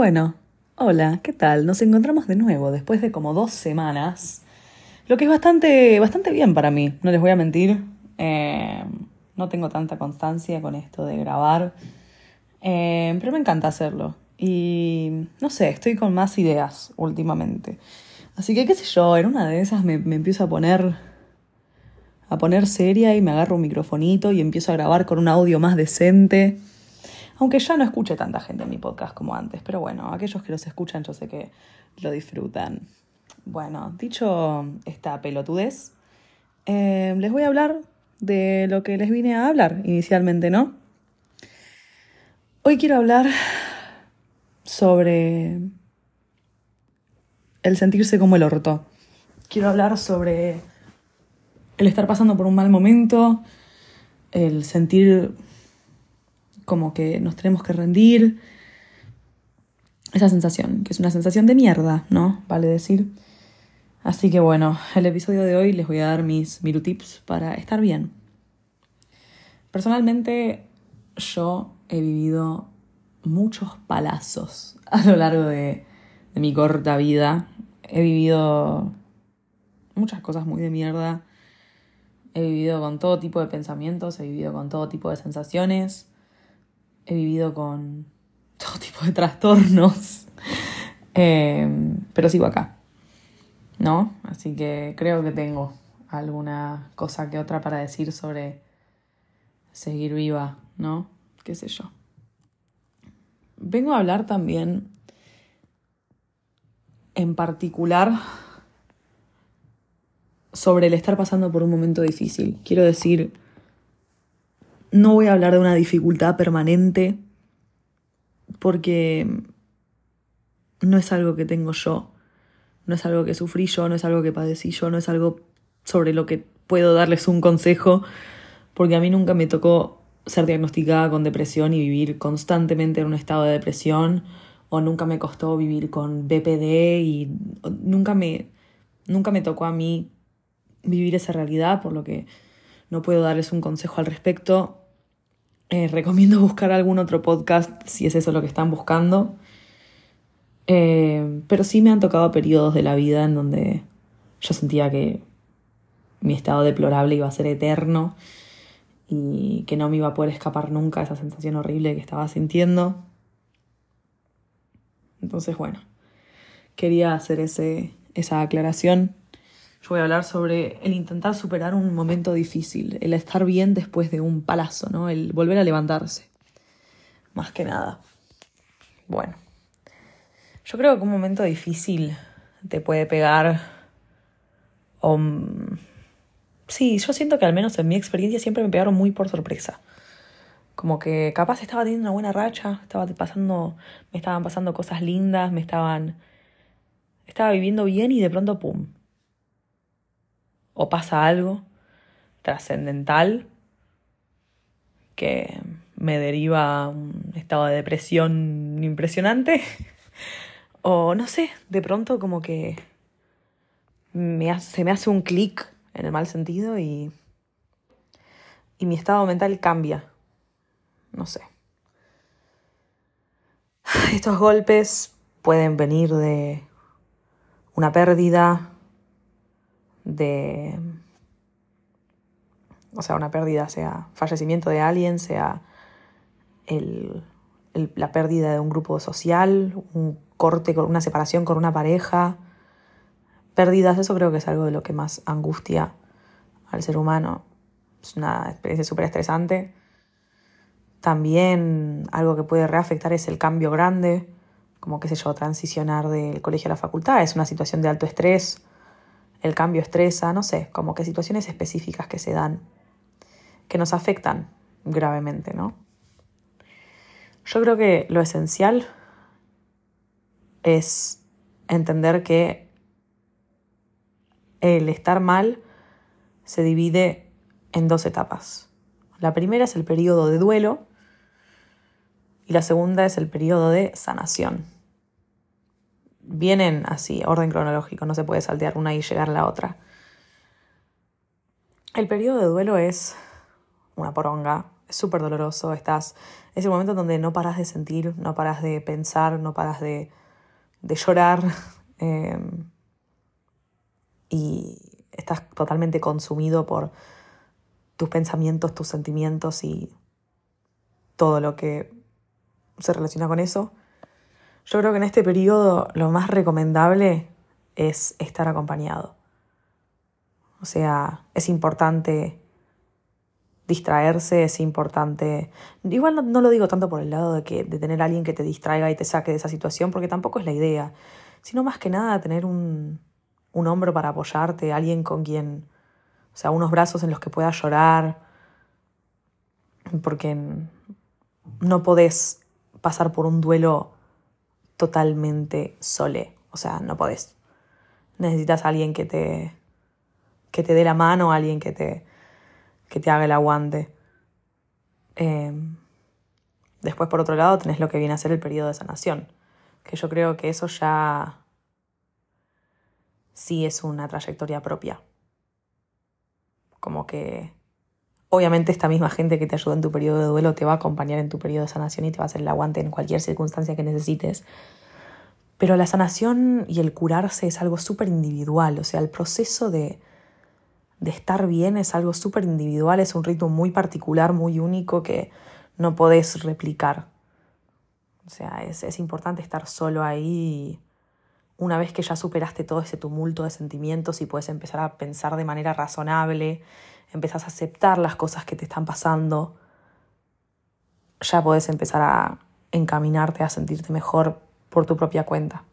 Bueno, hola, ¿qué tal? Nos encontramos de nuevo después de como dos semanas, lo que es bastante, bastante bien para mí, no les voy a mentir. Eh, no tengo tanta constancia con esto de grabar, eh, pero me encanta hacerlo. Y no sé, estoy con más ideas últimamente. Así que qué sé yo, en una de esas me, me empiezo a poner a poner seria y me agarro un microfonito y empiezo a grabar con un audio más decente. Aunque ya no escuche tanta gente en mi podcast como antes, pero bueno, aquellos que los escuchan yo sé que lo disfrutan. Bueno, dicho esta pelotudez, eh, les voy a hablar de lo que les vine a hablar inicialmente, ¿no? Hoy quiero hablar sobre el sentirse como el orto. Quiero hablar sobre el estar pasando por un mal momento, el sentir como que nos tenemos que rendir. Esa sensación, que es una sensación de mierda, ¿no? Vale decir. Así que bueno, el episodio de hoy les voy a dar mis tips para estar bien. Personalmente, yo he vivido muchos palazos a lo largo de mi corta vida. He vivido muchas cosas muy de mierda. He vivido con todo tipo de pensamientos, he vivido con todo tipo de sensaciones he vivido con todo tipo de trastornos, eh, pero sigo acá, ¿no? Así que creo que tengo alguna cosa que otra para decir sobre seguir viva, ¿no? ¿Qué sé yo? Vengo a hablar también en particular sobre el estar pasando por un momento difícil. Quiero decir, no voy a hablar de una dificultad permanente porque no es algo que tengo yo, no es algo que sufrí yo, no es algo que padecí yo, no es algo sobre lo que puedo darles un consejo, porque a mí nunca me tocó ser diagnosticada con depresión y vivir constantemente en un estado de depresión, o nunca me costó vivir con BPD y nunca me, nunca me tocó a mí vivir esa realidad, por lo que no puedo darles un consejo al respecto. Eh, recomiendo buscar algún otro podcast si es eso lo que están buscando. Eh, pero sí me han tocado periodos de la vida en donde yo sentía que mi estado deplorable iba a ser eterno y que no me iba a poder escapar nunca esa sensación horrible que estaba sintiendo. Entonces, bueno, quería hacer ese, esa aclaración. Yo voy a hablar sobre el intentar superar un momento difícil, el estar bien después de un palazo, ¿no? El volver a levantarse. Más que nada. Bueno. Yo creo que un momento difícil te puede pegar. O, sí, yo siento que al menos en mi experiencia siempre me pegaron muy por sorpresa. Como que capaz estaba teniendo una buena racha, estaba pasando, me estaban pasando cosas lindas, me estaban. Estaba viviendo bien y de pronto, ¡pum! O pasa algo trascendental que me deriva a un estado de depresión impresionante. o no sé, de pronto como que me se me hace un clic en el mal sentido y, y mi estado mental cambia. No sé. Estos golpes pueden venir de una pérdida, de, o sea, una pérdida, sea fallecimiento de alguien, sea el, la pérdida de un grupo social, un corte, con una separación con una pareja, pérdidas, eso creo que es algo de lo que más angustia al ser humano. Es una experiencia súper estresante. También algo que puede reafectar es el cambio grande, como qué sé yo, transicionar del colegio a la facultad, es una situación de alto estrés, el cambio estresa, no sé, como que situaciones específicas que se dan, que nos afectan gravemente, ¿no? Yo creo que lo esencial es entender que el estar mal se divide en dos etapas. La primera es el periodo de duelo y la segunda es el periodo de sanación vienen así, orden cronológico, no se puede saltear una y llegar a la otra. El periodo de duelo es una poronga, es súper doloroso, estás, es el momento donde no paras de sentir, no paras de pensar, no paras de, de llorar em, y estás totalmente consumido por tus pensamientos, tus sentimientos y todo lo que se relaciona con eso. Yo creo que en este periodo lo más recomendable es estar acompañado. O sea, es importante distraerse, es importante. Igual no, lo digo tanto por el lado de que de tener alguien que te distraiga y te saque de esa situación, porque tampoco es la idea. Sino más que nada tener un, un hombro para apoyarte, alguien con quien. O sea, unos brazos en los que puedas llorar. Porque no podés pasar por un duelo totalmente sole. O sea, no podés. Necesitas a alguien que te, que te dé la mano, alguien que te, que te haga el aguante. Em, después, por otro lado, tenés lo que viene a ser el periodo de sanación, que yo creo que eso ya sí es una trayectoria propia. Como que obviamente esta misma gente que te ayuda en tu periodo de duelo te va a acompañar en tu periodo de sanación y te va a hacer el aguante en cualquier circunstancia que necesites. Pero la sanación y el curarse es algo súper individual, o sea, el proceso de, de estar bien es algo súper individual, es un ritmo muy particular, muy único que no podés replicar. O sea, es, es importante estar solo ahí una vez que ya superaste todo ese tumulto de sentimientos y puedes empezar a pensar de manera razonable empezás a aceptar las cosas que te están pasando, ya podés empezar a encaminarte a sentirte mejor por tu propia cuenta.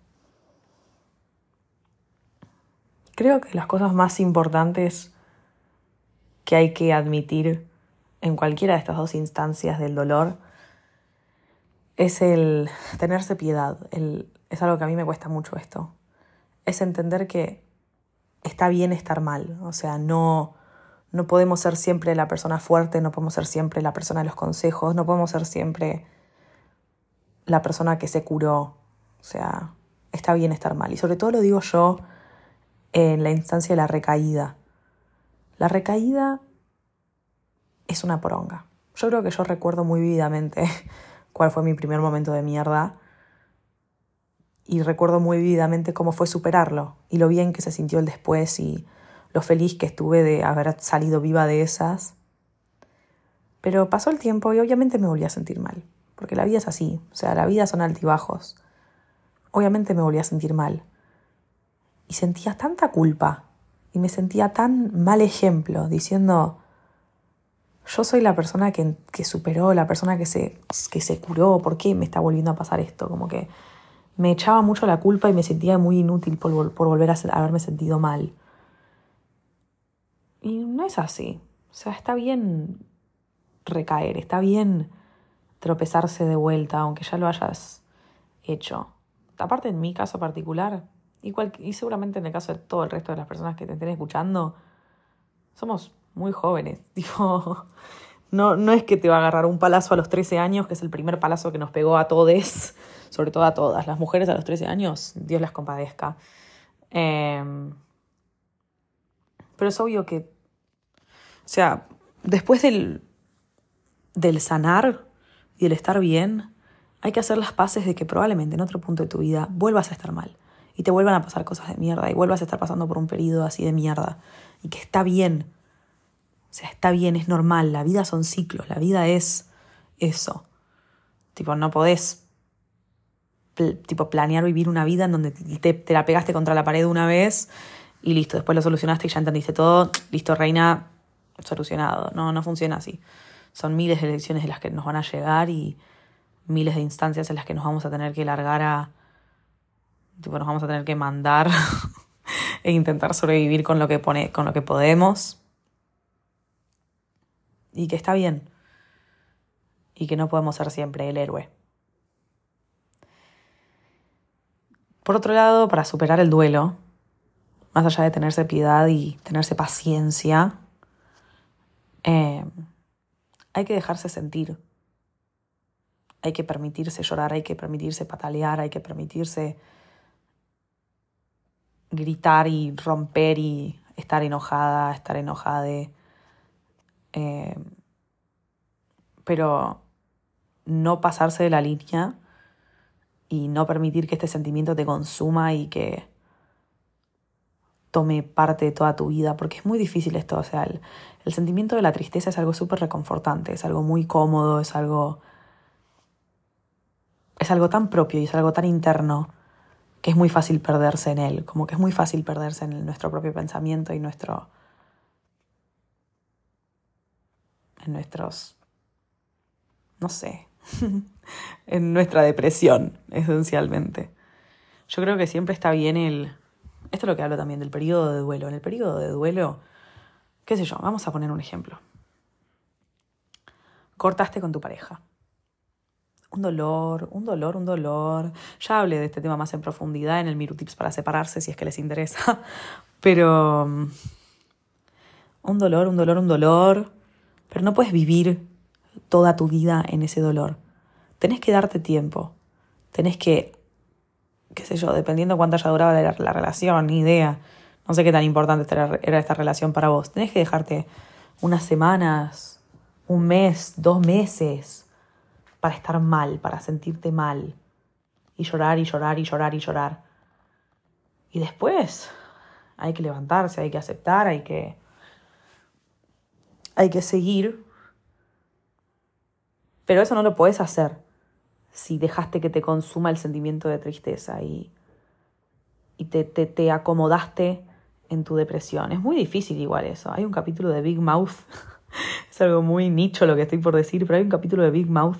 Creo que las cosas más importantes que hay que admitir en cualquiera de estas dos instancias del dolor es el tenerse piedad. es algo que a mí me cuesta mucho esto. Es entender que está bien estar mal. O sea, no, no podemos ser siempre la persona fuerte, no podemos ser siempre la persona de los consejos, no podemos ser siempre la persona que se curó. O sea, está bien estar mal. Y sobre todo lo digo yo en la instancia de la recaída. La recaída es una poronga. Yo creo que yo recuerdo muy vividamente cuál fue mi primer momento de mierda y recuerdo muy vividamente cómo fue superarlo y lo bien que se sintió el después y lo feliz que estuve de haber salido viva de esas. Pero pasó el tiempo y obviamente me volví a sentir mal, porque la vida es así, o sea, la vida son altibajos. Obviamente me volví a sentir mal. Y sentía tanta culpa y me sentía tan mal ejemplo, diciendo, yo soy la persona que, que superó, la persona que se, que se curó, ¿por qué me está volviendo a pasar esto? Como que me echaba mucho la culpa y me sentía muy inútil por, por volver a, a haberme sentido mal. Y no es así. O sea, está bien recaer, está bien tropezarse de vuelta, aunque ya lo hayas hecho. Aparte, en mi caso particular, igual, y seguramente en el caso de todo el resto de las personas que te estén escuchando, somos muy jóvenes. No, no es que te va a agarrar un palazo a los 13 años, que es el primer palazo que nos pegó a todos, sobre todo a todas. Las mujeres a los 13 años, Dios las compadezca. Eh, pero es obvio que, sea, después del, del sanar y el estar bien, hay que hacer las paces de que probablemente en otro punto de tu vida vuelvas a estar mal y te vuelvan a pasar cosas de mierda y vuelvas a estar pasando por un periodo así de mierda y que está bien. O sea, está bien, es normal, la vida son ciclos, la vida es eso. Tipo, no podés tipo planear vivir una vida en donde te, te la pegaste contra la pared una vez y listo, después lo solucionaste y ya entendiste todo, listo, reina, solucionado. No, no funciona así. Son miles de lecciones de las que nos van a llegar y miles de instancias en las que nos vamos a tener que largar a. Nos vamos a tener que mandar e intentar sobrevivir con lo que pone, con lo que podemos. Y que está bien. Y que no podemos ser siempre el héroe. Por otro lado, para superar el duelo, más allá de tenerse piedad y tenerse paciencia, eh, hay que dejarse sentir. Hay que permitirse llorar, hay que permitirse patalear, hay que permitirse gritar y romper y estar enojada, estar enojada. Eh, pero no pasarse de la línea y no permitir que este sentimiento te consuma y que tome parte de toda tu vida, porque es muy difícil esto, o sea, el, el sentimiento de la tristeza es algo súper reconfortante, es algo muy cómodo, es algo... es algo tan propio y es algo tan interno que es muy fácil perderse en él, como que es muy fácil perderse en nuestro propio pensamiento y nuestro... en nuestros... no sé, en nuestra depresión, esencialmente. Yo creo que siempre está bien el... Esto es lo que hablo también del periodo de duelo. En el periodo de duelo, qué sé yo, vamos a poner un ejemplo. Cortaste con tu pareja. Un dolor, un dolor, un dolor. Ya hablé de este tema más en profundidad en el Miru Tips para separarse, si es que les interesa. Pero... Mm, un dolor, un dolor, un dolor. Pero no puedes vivir toda tu vida en ese dolor tenés que darte tiempo. Tenés que, qué sé yo, dependiendo cuánto haya durado la, relación, ni idea. No sé qué tan importante era esta relación para vos. Tenés que dejarte unas semanas, un mes, dos meses para estar mal, para sentirte mal. Y llorar y llorar y llorar y llorar. Y después hay que levantarse, hay que aceptar, hay que hay que seguir. Pero eso no lo puedes hacer si dejaste que te consuma el sentimiento de tristeza y, y te, te, te acomodaste en tu depresión. Es muy difícil igual eso. Hay un capítulo de Big Mouth, es algo muy nicho lo que estoy por decir, pero hay un capítulo de Big Mouth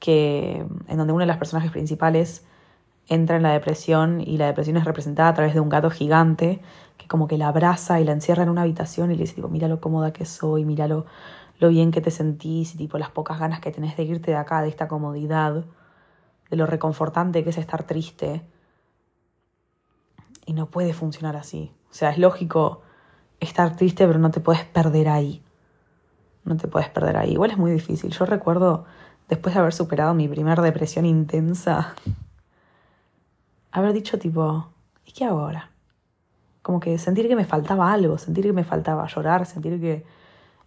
que, en donde uno de los personajes principales entra en la depresión y la depresión es representada a través de un gato gigante que como que la abraza y la encierra en una habitación y le dice tipo, mira lo cómoda que soy, mira lo, lo bien que te sentís y tipo las pocas ganas que tenés de irte de acá, de esta comodidad, de lo reconfortante que es estar triste. Y no puede funcionar así. O sea, es lógico estar triste, pero no te puedes perder ahí. No te puedes perder ahí. Igual es muy difícil. Yo recuerdo, después de haber superado mi primera depresión intensa, haber dicho tipo, ¿y qué hago ahora? Como que sentir que me faltaba algo, sentir que me faltaba llorar, sentir que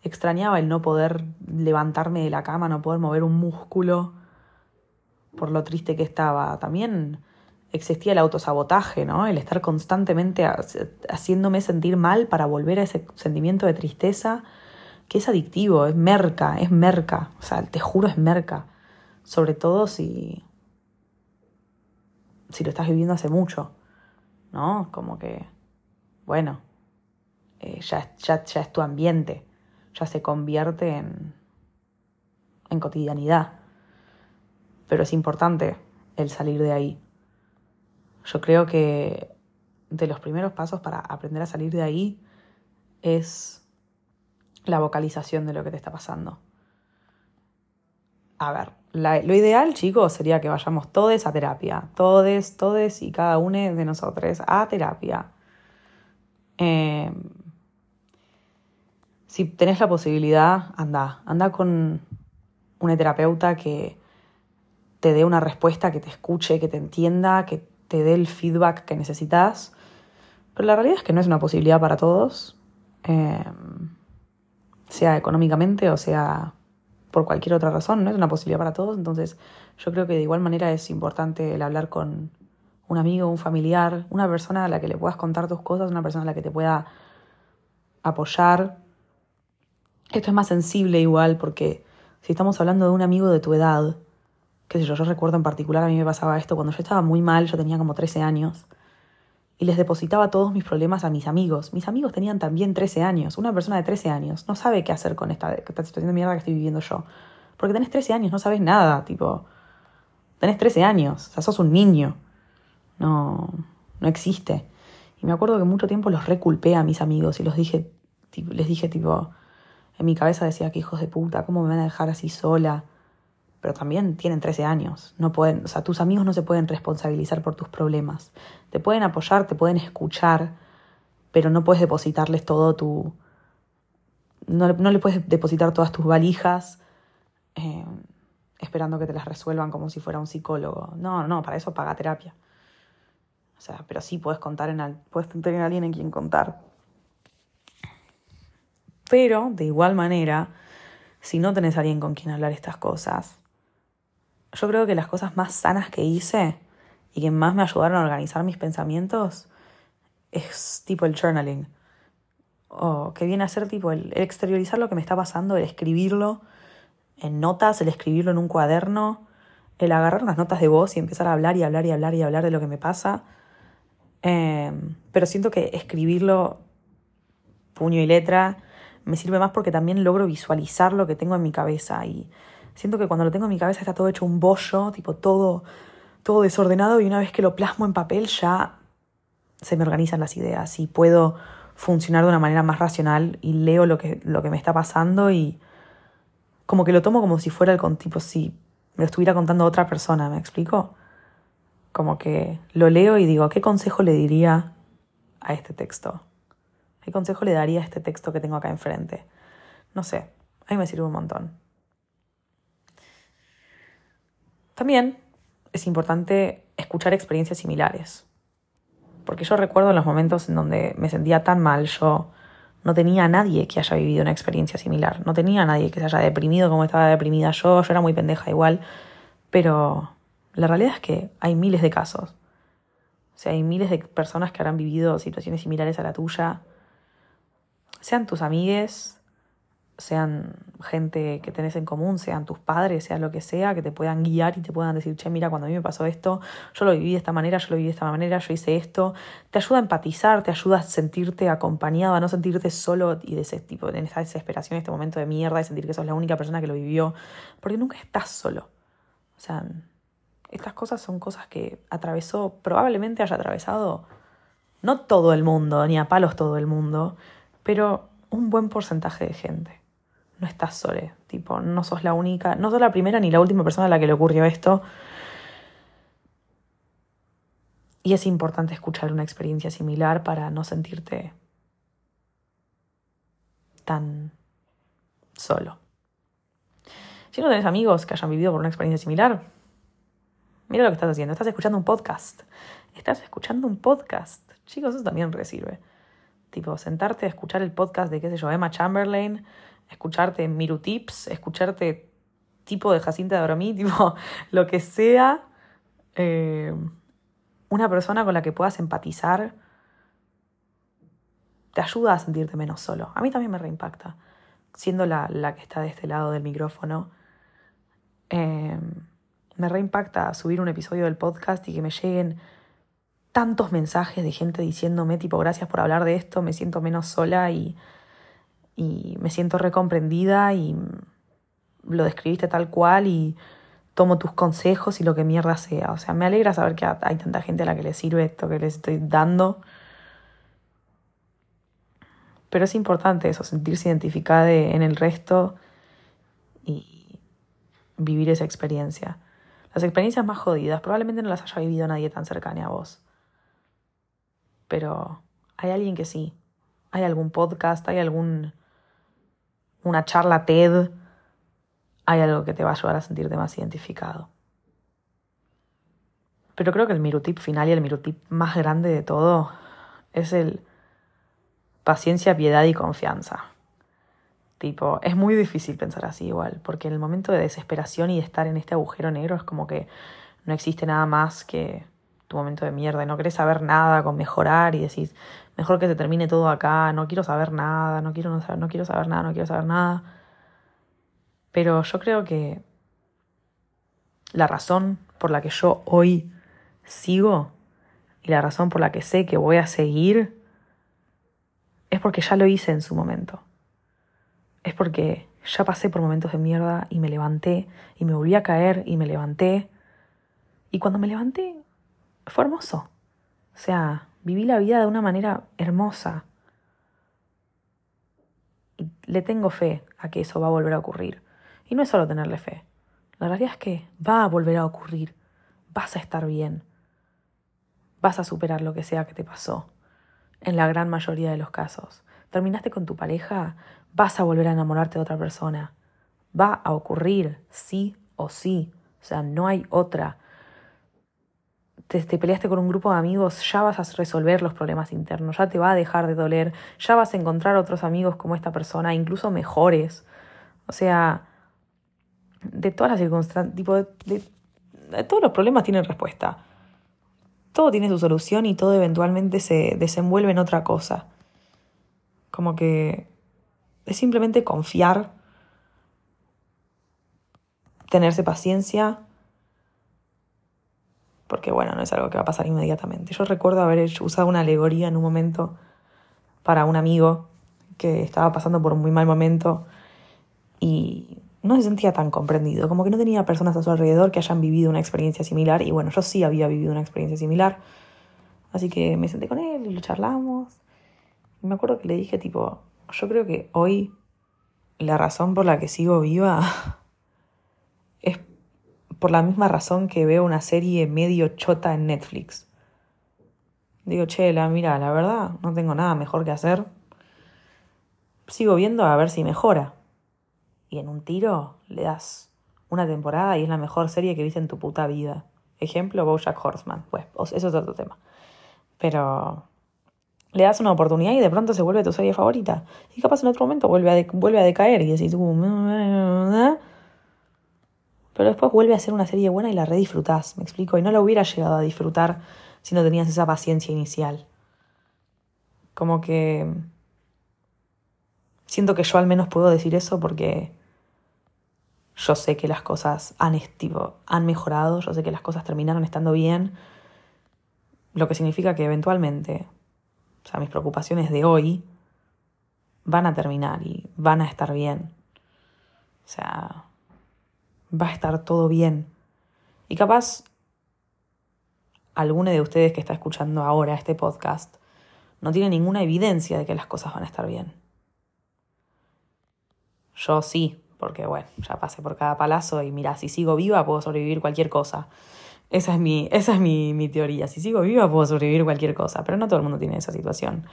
Extrañaba el no poder levantarme de la cama, no poder mover un músculo por lo triste que estaba. También existía el autosabotaje, ¿no? El estar constantemente haciéndome sentir mal para volver a ese sentimiento de tristeza que es adictivo, es merca, es merca. O sea, te juro, es merca. Sobre todo si, si lo estás viviendo hace mucho, ¿no? Como que, bueno, eh, ya, ya, ya es tu ambiente ya se convierte en, en cotidianidad. Pero es importante el salir de ahí. Yo creo que de los primeros pasos para aprender a salir de ahí es la vocalización de lo que te está pasando. A ver, lo ideal, chicos, sería que vayamos todos a terapia. Todos, todos y cada uno de nosotros a terapia. Eh, si tenés la posibilidad, anda, anda con una terapeuta que te dé una respuesta, que te escuche, que te entienda, que te dé el feedback que necesitas. Pero la realidad es que no es una posibilidad para todos, em, sea económicamente o sea por cualquier otra razón, no es una posibilidad para todos. Entonces yo creo que de igual manera es importante el hablar con un amigo, un familiar, una persona a la que le puedas contar tus cosas, una persona a la que te pueda apoyar, esto es más sensible igual porque si estamos hablando de un amigo de tu edad, qué sé yo, yo recuerdo en particular a mí me pasaba esto cuando yo estaba muy mal, yo tenía como 13 años, y les depositaba todos mis problemas a mis amigos. Mis amigos tenían también 13 años. Una persona de 13 años no sabe qué hacer con esta, situación de mierda que estoy viviendo yo. Porque tenés 13 años, no sabes nada, tipo, tenés 13 años, o sea, sos un niño. No, no existe. Y me acuerdo que mucho tiempo los reculpé a mis amigos y los dije, les dije tipo, en mi cabeza decía que hijos de puta, ¿cómo me van a dejar así sola? Pero también tienen 13 años. No pueden, o sea, tus amigos no se pueden responsabilizar por tus problemas. Te pueden apoyar, te pueden escuchar, pero no puedes depositarles todo tu. No, no le puedes depositar todas tus valijas eh, esperando que te las resuelvan como si fuera un psicólogo. No, no, para eso paga terapia. O sea, pero sí puedes contar en puedes tener a alguien en quien contar. Pero, de igual manera, si no tenés a alguien con quien hablar estas cosas. Yo creo que las cosas más sanas que hice y que más me ayudaron a organizar mis pensamientos es tipo el journaling. O que viene a ser tipo el, exteriorizar lo que me está pasando, el escribirlo en notas, el escribirlo en un cuaderno, el agarrar unas notas de voz y empezar a hablar y hablar y hablar y hablar de lo que me pasa. Em, pero siento que escribirlo puño y letra me sirve más porque también logro visualizar lo que tengo en mi cabeza y siento que cuando lo tengo en mi cabeza está todo hecho un bollo, tipo todo todo desordenado y una vez que lo plasmo en papel ya se me organizan las ideas y puedo funcionar de una manera más racional y leo lo que, lo que me está pasando y como que lo tomo como si fuera el tipo si me lo estuviera contando otra persona, ¿me explico? Como que lo leo y digo, ¿qué consejo le diría a este texto? ¿Qué consejo le daría a este texto que tengo acá enfrente? No sé, a mí me sirve un montón. También es importante escuchar experiencias similares. Porque yo recuerdo los momentos en donde me sentía tan mal, yo no tenía a nadie que haya vivido una experiencia similar, no tenía a nadie que se haya deprimido como estaba deprimida yo, yo era muy pendeja igual, pero la realidad es que hay miles de casos. O sea, hay miles de personas que habrán vivido situaciones similares a la tuya, sean tus amigues, sean gente que tenés en común, sean tus padres, sea lo que sea, que te puedan guiar y te puedan decir, che, mira, cuando a mí me pasó esto, yo lo viví de esta manera, yo lo viví de esta manera, yo hice esto. Te ayuda a empatizar, te ayuda a sentirte acompañado, a no sentirte solo y de ese tipo, en esa desesperación, en este momento de mierda, y sentir que sos la única persona que lo vivió, porque nunca estás solo. O sea, estas cosas son cosas que atravesó, probablemente haya atravesado, no todo el mundo, ni a palos todo el mundo, pero un buen porcentaje de gente no estás sola, tipo, no sos la única, no sos la primera ni la última persona a la que le ocurrió esto. Y es importante escuchar una experiencia similar para no sentirte tan solo. Si no tenés amigos que hayan vivido por una experiencia similar, mira lo que estás haciendo. Estás escuchando un podcast. Estás escuchando un podcast. Chicos, eso también recibe. Tipo, sentarte a escuchar el podcast de, qué sé yo, Emma Chamberlain escucharte Miru Tips, escucharte tipo de Jacinta de Abromí, tipo lo que sea, eh, una persona con la que puedas empatizar, te ayuda a sentirte menos solo. A mí también me reimpacta, siendo la, la que está de este lado del micrófono. Eh, me reimpacta subir un episodio del podcast y que me lleguen tantos mensajes de gente diciéndome tipo gracias por hablar de esto, me siento menos sola y y me siento recomprendida y lo describiste tal cual y tomo tus consejos y lo que mierda sea. O sea, me alegra saber que hay tanta gente a la que le sirve esto que les estoy dando. Pero es importante eso, sentirse identificada en el resto y vivir esa experiencia. Las experiencias más jodidas probablemente no las haya vivido nadie tan cercano a vos. Pero hay alguien que sí. Hay algún podcast, hay algún una charla TED, hay algo que te va a ayudar a sentirte más identificado. Pero creo que el mirutip final y el mirutip más grande de todo es el paciencia, piedad y confianza. Tipo, es muy difícil pensar así igual, porque en el momento de desesperación y de estar en este agujero negro es como que no existe nada más que momento de mierda y no querés saber nada con mejorar y decís, mejor que se termine todo acá, no quiero saber nada, no quiero, no, no quiero saber nada, no quiero saber nada. Pero yo creo que la razón por la que yo hoy sigo y la razón por la que sé que voy a seguir es porque ya lo hice en su momento. Es porque ya pasé por momentos de mierda y me levanté y me volví a caer y me levanté. Y cuando me levanté fue hermoso. O sea, viví la vida de una manera hermosa. Y le tengo fe a que eso va a volver a ocurrir. Y no es solo tenerle fe. La realidad es que va a volver a ocurrir. Vas a estar bien. Vas a superar lo que sea que te pasó. En la gran mayoría de los casos. Terminaste con tu pareja, vas a volver a enamorarte de otra persona. Va a ocurrir, sí o sí. O sea, no hay otra te, peleaste con un grupo de amigos, ya vas a resolver los problemas internos, ya te va a dejar de doler, ya vas a encontrar otros amigos como esta persona, incluso mejores. O sea, de todas las circunstancias, tipo, de, todos los problemas tienen respuesta. Todo tiene su solución y todo eventualmente se desenvuelve en otra cosa. Como que es simplemente confiar, tenerse paciencia, porque bueno, no es algo que va a pasar inmediatamente. Yo recuerdo haber usado una alegoría en un momento para un amigo que estaba pasando por un muy mal momento y no se sentía tan comprendido, como que no tenía personas a su alrededor que hayan vivido una experiencia similar y bueno, yo sí había vivido una experiencia similar, así que me senté con él y lo charlamos y me acuerdo que le dije tipo, yo creo que hoy la razón por la que sigo viva por la misma razón que veo una serie medio chota en Netflix. Digo, chela, mira, la verdad, no tengo nada mejor que hacer. Sigo viendo a ver si mejora y en un tiro le das una temporada y es la mejor serie que viste en tu puta vida. Ejemplo, Bojack Horseman. Pues eso es otro tema. Pero le das una oportunidad y de pronto se vuelve tu serie favorita. Y capaz en otro momento vuelve a, vuelve a decaer y decís, uh, pero después vuelve a ser una serie buena y la redisfrutás, me explico. Y no la hubiera llegado a disfrutar si no tenías esa paciencia inicial. Como que siento que yo al menos puedo decir eso porque yo sé que las cosas han, han mejorado, yo sé que las cosas terminaron estando bien, lo que significa que eventualmente, o sea, mis preocupaciones de hoy van a terminar y van a estar bien. O sea, va a estar todo bien. Y capaz, alguno de ustedes que está escuchando ahora este podcast no tiene ninguna evidencia de que las cosas van a estar bien. Yo sí, porque bueno, ya pasé por cada palazo y mira, si sigo viva puedo sobrevivir cualquier cosa. Esa es, mi, esa es mi, mi teoría. Si sigo viva puedo sobrevivir cualquier cosa, pero no todo el mundo tiene esa situación.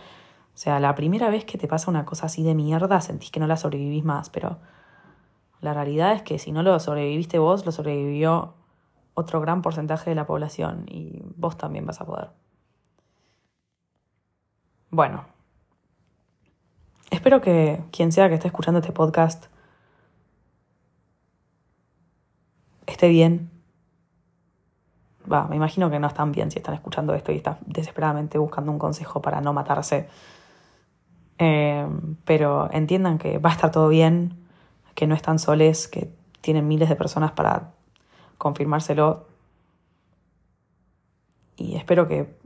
O sea, la primera vez que te pasa una cosa así de mierda sentís que no la sobrevivís más, pero la realidad es que si no lo sobreviviste vos, lo sobrevivió otro gran porcentaje de la población y vos también vas a poder. Bueno, espero que quien sea que esté escuchando este podcast esté bien. Va, me imagino que no están bien si están escuchando esto y están desesperadamente buscando un consejo para no matarse. Eh, pero entiendan que va a estar todo bien, que no están soles, que tienen miles de personas para confirmárselo. Y espero que...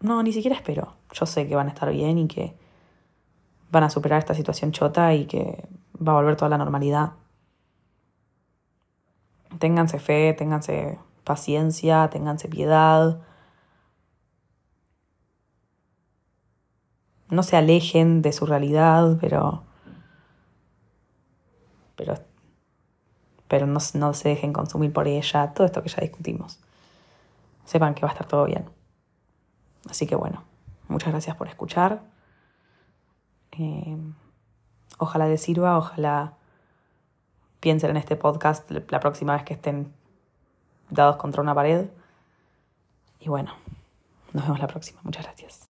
No, ni siquiera espero. Yo sé que van a estar bien y que van a superar esta situación chota y que va a volver toda la normalidad ténganse fe, ténganse paciencia, ténganse piedad. No se alejen de su realidad, pero. Pero. Pero no, no se dejen consumir por ella. Todo esto que ya discutimos. Sepan que va a estar todo bien. Así que bueno, muchas gracias por escuchar. Eh, ojalá les sirva, ojalá piensen en este podcast la próxima vez que estén dados contra una pared. Y bueno, nos vemos la próxima. Muchas gracias.